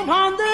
Come on,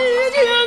一定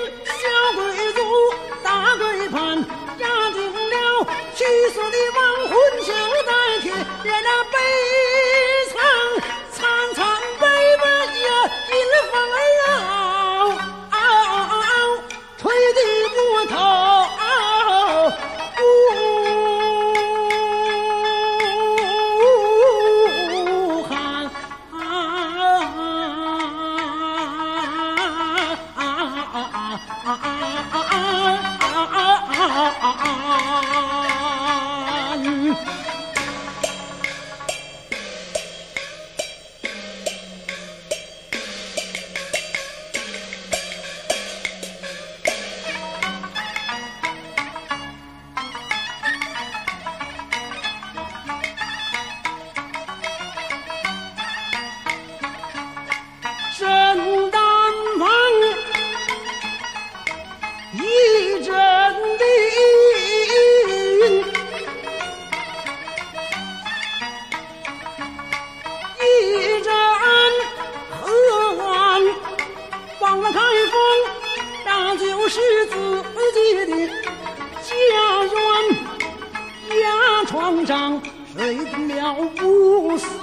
老不死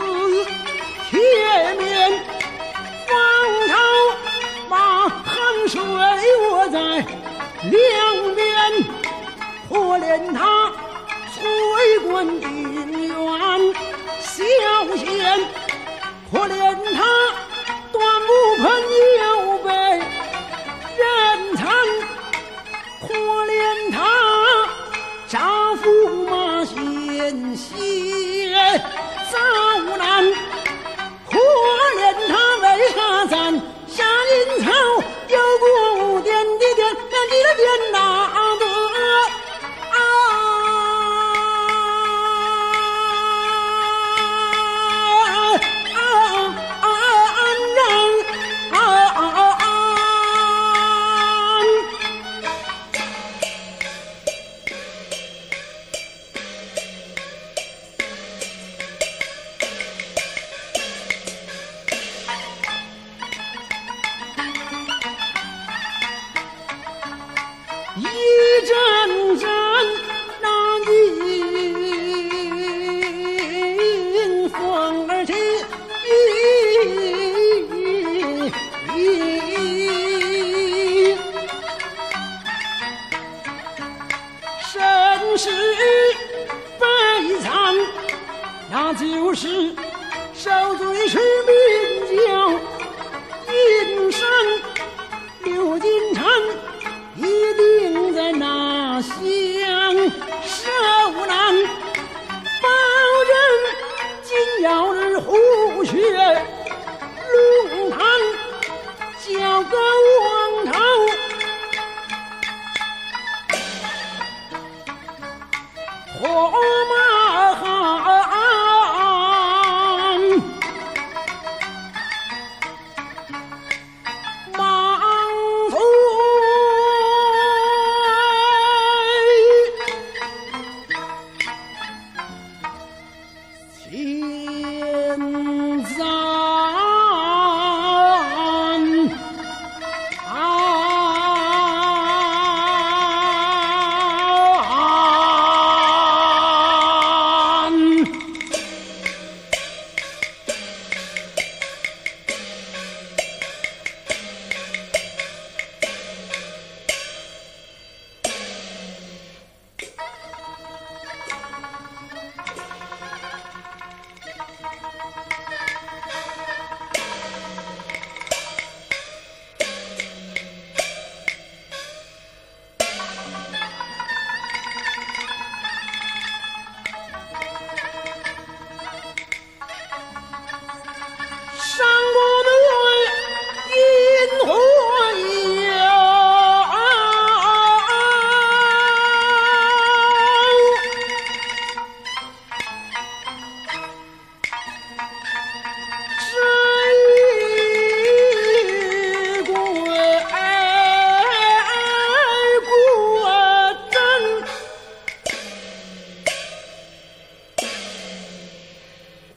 那就是受罪是名，叫阴山刘金城，一定在那乡，受郎保人金腰儿虎穴。